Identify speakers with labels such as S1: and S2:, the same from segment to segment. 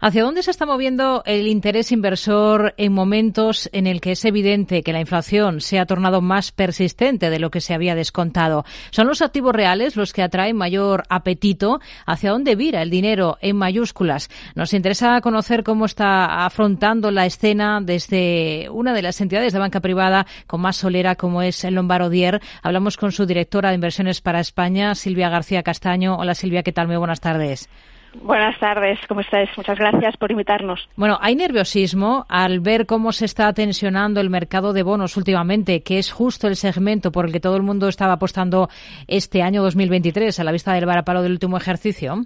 S1: ¿Hacia dónde se está moviendo el interés inversor en momentos en el que es evidente que la inflación se ha tornado más persistente de lo que se había descontado? ¿Son los activos reales los que atraen mayor apetito? ¿Hacia dónde vira el dinero en mayúsculas? Nos interesa conocer cómo está afrontando la escena desde una de las entidades de banca privada con más solera como es el Lombardier. Hablamos con su directora de inversiones para España, Silvia García Castaño. Hola Silvia, ¿qué tal? Muy buenas tardes.
S2: Buenas tardes, ¿cómo estáis? Muchas gracias por invitarnos.
S1: Bueno, hay nerviosismo al ver cómo se está tensionando el mercado de bonos últimamente, que es justo el segmento por el que todo el mundo estaba apostando este año 2023 a la vista del varapalo del último ejercicio.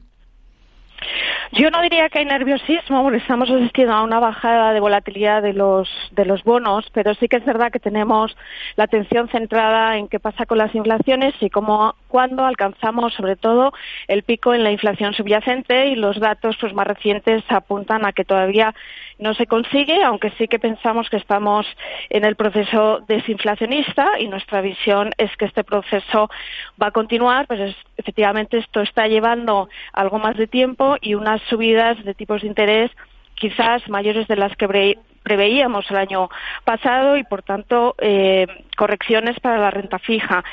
S2: Yo no diría que hay nerviosismo, estamos asistiendo a una bajada de volatilidad de los, de los bonos, pero sí que es verdad que tenemos la atención centrada en qué pasa con las inflaciones y cómo, cuándo alcanzamos, sobre todo, el pico en la inflación subyacente y los datos pues, más recientes apuntan a que todavía no se consigue, aunque sí que pensamos que estamos en el proceso desinflacionista y nuestra visión es que este proceso va a continuar, pues efectivamente esto está llevando algo más de tiempo y unas subidas de tipos de interés quizás mayores de las que preveíamos el año pasado y por tanto eh, correcciones para la renta fija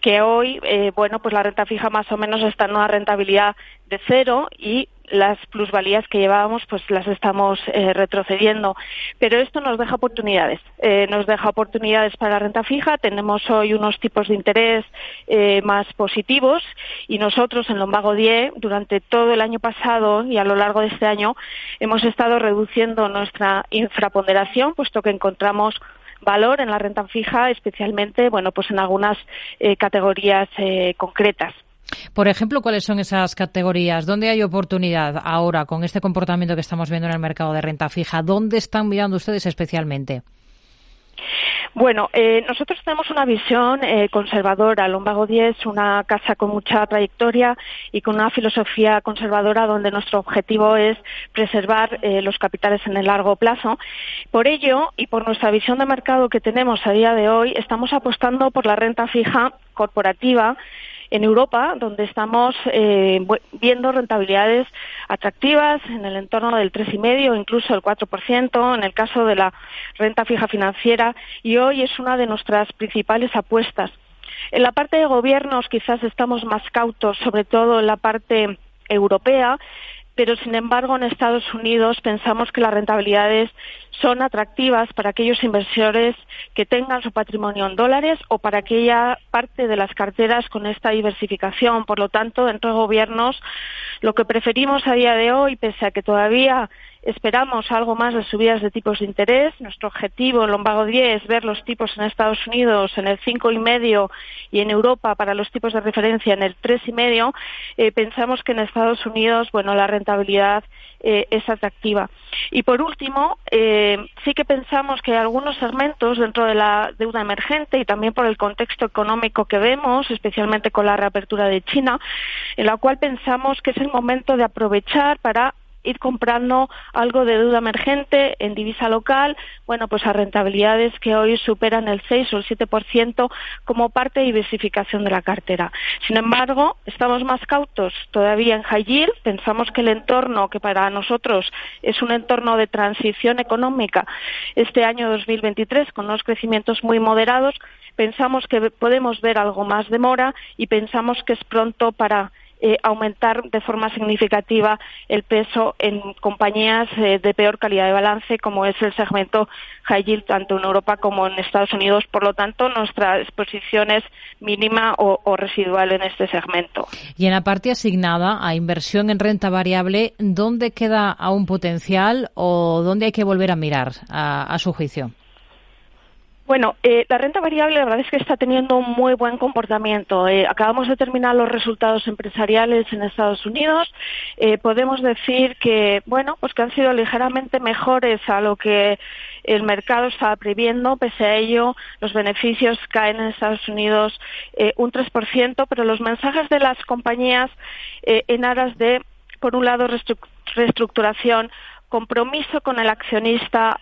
S2: que hoy eh, bueno pues la renta fija más o menos está en una rentabilidad de cero y las plusvalías que llevábamos pues las estamos eh, retrocediendo. Pero esto nos deja oportunidades. Eh, nos deja oportunidades para la renta fija. Tenemos hoy unos tipos de interés eh, más positivos y nosotros en Lombago 10 durante todo el año pasado y a lo largo de este año hemos estado reduciendo nuestra infraponderación puesto que encontramos valor en la renta fija, especialmente bueno pues en algunas categorías concretas.
S1: Por ejemplo, ¿cuáles son esas categorías? ¿Dónde hay oportunidad ahora con este comportamiento que estamos viendo en el mercado de renta fija? ¿Dónde están mirando ustedes especialmente?
S2: Bueno, eh, nosotros tenemos una visión eh, conservadora. Lombago 10 es una casa con mucha trayectoria y con una filosofía conservadora donde nuestro objetivo es preservar eh, los capitales en el largo plazo. Por ello, y por nuestra visión de mercado que tenemos a día de hoy, estamos apostando por la renta fija corporativa en Europa, donde estamos eh, viendo rentabilidades atractivas en el entorno del 3,5, incluso el 4%, en el caso de la renta fija financiera, y hoy es una de nuestras principales apuestas. En la parte de gobiernos quizás estamos más cautos, sobre todo en la parte europea, pero sin embargo en Estados Unidos pensamos que las rentabilidades son atractivas para aquellos inversores que tengan su patrimonio en dólares o para aquella parte de las carteras con esta diversificación. Por lo tanto, dentro de gobiernos, lo que preferimos a día de hoy, pese a que todavía Esperamos algo más de subidas de tipos de interés. Nuestro objetivo en Lombago 10 es ver los tipos en Estados Unidos en el 5,5 y en Europa para los tipos de referencia en el 3,5. Eh, pensamos que en Estados Unidos, bueno, la rentabilidad eh, es atractiva. Y por último, eh, sí que pensamos que hay algunos segmentos dentro de la deuda emergente y también por el contexto económico que vemos, especialmente con la reapertura de China, en la cual pensamos que es momento de aprovechar para ir comprando algo de deuda emergente en divisa local, bueno, pues a rentabilidades que hoy superan el 6 o el 7% como parte de diversificación de la cartera. Sin embargo, estamos más cautos todavía en high pensamos que el entorno que para nosotros es un entorno de transición económica este año 2023 con unos crecimientos muy moderados, pensamos que podemos ver algo más de mora y pensamos que es pronto para eh, aumentar de forma significativa el peso en compañías eh, de peor calidad de balance, como es el segmento high yield, tanto en Europa como en Estados Unidos. Por lo tanto, nuestra exposición es mínima o, residual en este segmento.
S1: Y en la parte asignada a inversión en renta variable, ¿dónde queda aún potencial o dónde hay que volver a mirar a su juicio?
S2: Bueno, eh, la renta variable la verdad es que está teniendo un muy buen comportamiento. Eh, acabamos de terminar los resultados empresariales en Estados Unidos. Eh, podemos decir que, bueno, pues que han sido ligeramente mejores a lo que el mercado estaba previendo. Pese a ello, los beneficios caen en Estados Unidos un 3%, pero los mensajes de las compañías en aras de, por un lado, reestructuración compromiso con el accionista,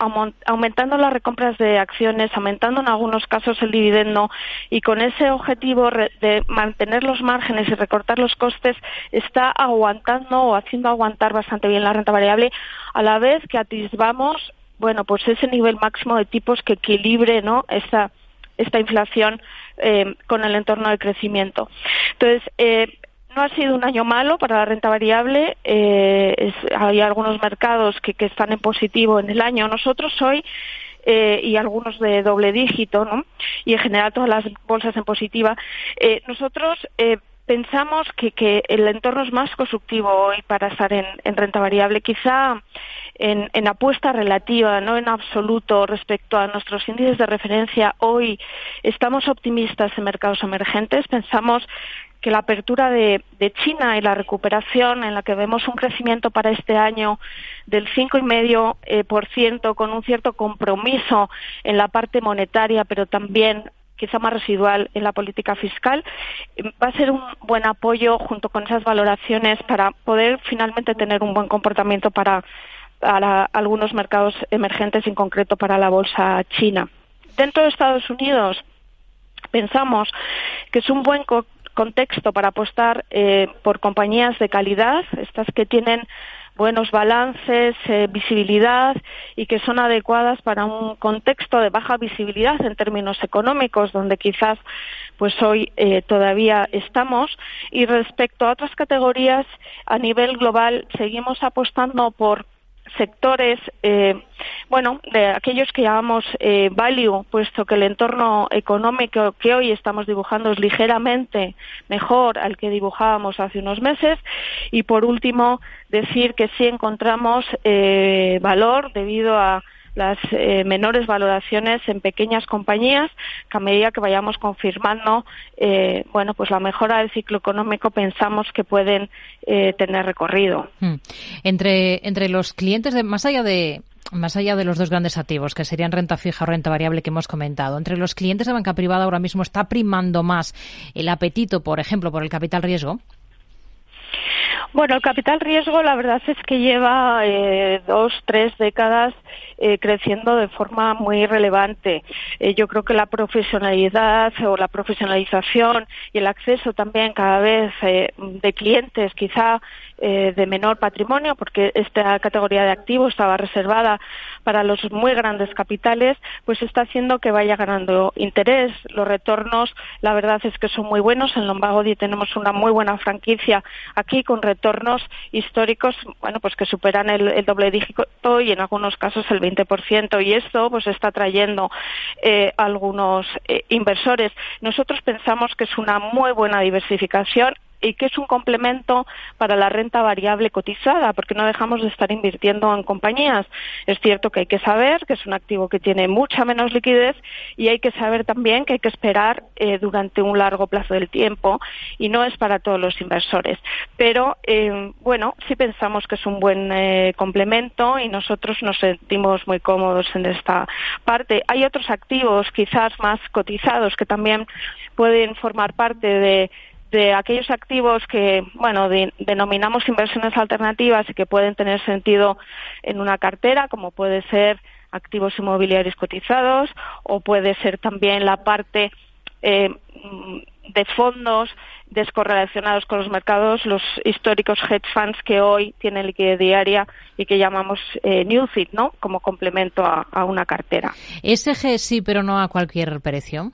S2: aumentando las recompras de acciones, aumentando en algunos casos el dividendo y con ese objetivo de mantener los márgenes y recortar los costes, está aguantando o haciendo aguantar bastante bien la renta variable, a la vez que atisbamos, bueno, pues ese nivel máximo de tipos que equilibre, ¿no? Esta, esta inflación eh, con el entorno de crecimiento. Entonces, eh, no ha sido un año malo para la renta variable. Eh, hay algunos mercados que, están en positivo en el año. Nosotros hoy eh, y algunos de doble dígito, ¿no? Y en general todas las bolsas en positiva. Eh, nosotros pensamos que, el entorno es más constructivo hoy para estar en, renta variable. Quizá en, en, apuesta relativa, no en absoluto respecto a nuestros índices de referencia. Hoy estamos optimistas en mercados emergentes. Pensamos que la apertura de, China y la recuperación en la que vemos un crecimiento para este año del 5,5% eh, por ciento con un cierto compromiso en la parte monetaria, pero también quizá más residual en la política fiscal, va a ser un buen apoyo junto con esas valoraciones para poder finalmente tener un buen comportamiento para, algunos mercados emergentes, en concreto para la bolsa china. Dentro de Estados Unidos, pensamos que es un buen contexto para apostar eh, por compañías de calidad, estas que tienen buenos balances, eh, visibilidad y que son adecuadas para un contexto de baja visibilidad en términos económicos, donde quizás pues hoy eh, todavía estamos. Y respecto a otras categorías, a nivel global seguimos apostando por sectores, eh, bueno, de aquellos que llamamos eh, value, puesto que el entorno económico que hoy estamos dibujando es ligeramente mejor al que dibujábamos hace unos meses. Y por último, decir que sí encontramos eh, valor debido a las eh, menores valoraciones en pequeñas compañías que a medida que vayamos confirmando eh, bueno pues la mejora del ciclo económico pensamos que pueden eh, tener recorrido
S1: hmm. entre entre los clientes de más allá de más allá de los dos grandes activos, que serían renta fija o renta variable que hemos comentado, entre los clientes de banca privada ahora mismo está primando más el apetito, por ejemplo, por el capital riesgo.
S2: Bueno, el capital riesgo la verdad es que lleva eh, dos, tres décadas eh, creciendo de forma muy relevante. Eh, yo creo que la profesionalidad o la profesionalización y el acceso también cada vez de clientes quizá de menor patrimonio, porque esta categoría de activos estaba reservada para los muy grandes capitales, pues está haciendo que vaya ganando interés. Los retornos, la verdad es que son muy buenos. En Lombagodi tenemos una muy buena franquicia aquí con retornos históricos, bueno, pues que superan el, doble dígito y en algunos casos el 20%. Y esto, pues está trayendo eh, algunos eh, inversores. Nosotros pensamos que es una muy buena diversificación y que es un complemento para la renta variable cotizada, porque no dejamos de estar invirtiendo en compañías. Es cierto que hay que saber que es un activo que tiene mucha menos liquidez y hay que saber también que hay que esperar eh, durante un largo plazo del tiempo y no es para todos los inversores. Pero, eh, bueno, sí pensamos que es un buen eh, complemento y nosotros nos sentimos muy cómodos en esta parte. Hay otros activos quizás más cotizados que también pueden formar parte de de aquellos activos que, bueno, denominamos inversiones alternativas y que pueden tener sentido en una cartera, como puede ser activos inmobiliarios cotizados o puede ser también la parte eh, de fondos descorrelacionados con los mercados, los históricos hedge funds que hoy tienen liquidez diaria y que llamamos eh, New ¿no? Como complemento a, a una cartera.
S1: SG sí, pero no a cualquier precio.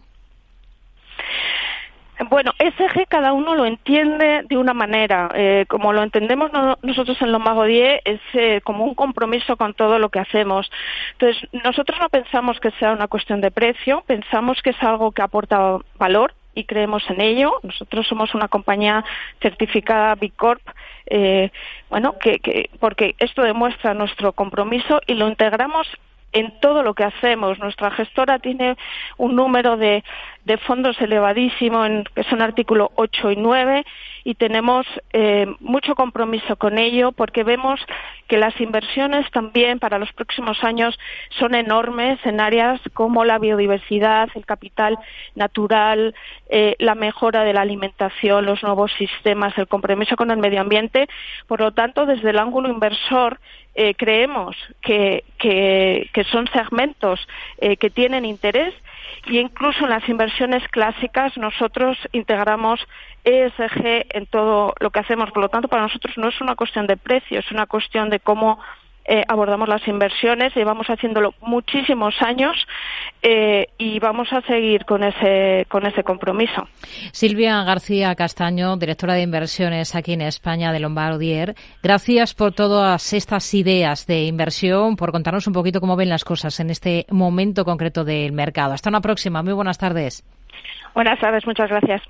S2: Bueno, SG cada uno lo entiende de una manera. Eh, como lo entendemos nosotros en Lombago 10, es eh, como un compromiso con todo lo que hacemos. Entonces, nosotros no pensamos que sea una cuestión de precio, pensamos que es algo que aporta valor y creemos en ello. Nosotros somos una compañía certificada B Corp, eh, bueno, que, que, porque esto demuestra nuestro compromiso y lo integramos en todo lo que hacemos. Nuestra gestora tiene un número de, fondos elevadísimo, en, que son artículo 8 y 9, y tenemos eh, mucho compromiso con ello porque vemos que las inversiones también para los próximos años son enormes en áreas como la biodiversidad, el capital natural, eh, la mejora de la alimentación, los nuevos sistemas, el compromiso con el medio ambiente. Por lo tanto, desde el ángulo inversor, eh, creemos que, son segmentos eh, que tienen interés y incluso en las inversiones clásicas nosotros integramos ESG en todo lo que hacemos. Por lo tanto, para nosotros no es una cuestión de precio, es una cuestión de cómo eh, abordamos las inversiones. Llevamos haciéndolo muchísimos años eh, y vamos a seguir con ese, con ese compromiso.
S1: Silvia García Castaño, directora de inversiones aquí en España de Lombardier. Gracias por todas estas ideas de inversión, por contarnos un poquito cómo ven las cosas en este momento concreto del mercado. Hasta una próxima. Muy buenas tardes.
S2: Buenas tardes. Muchas gracias.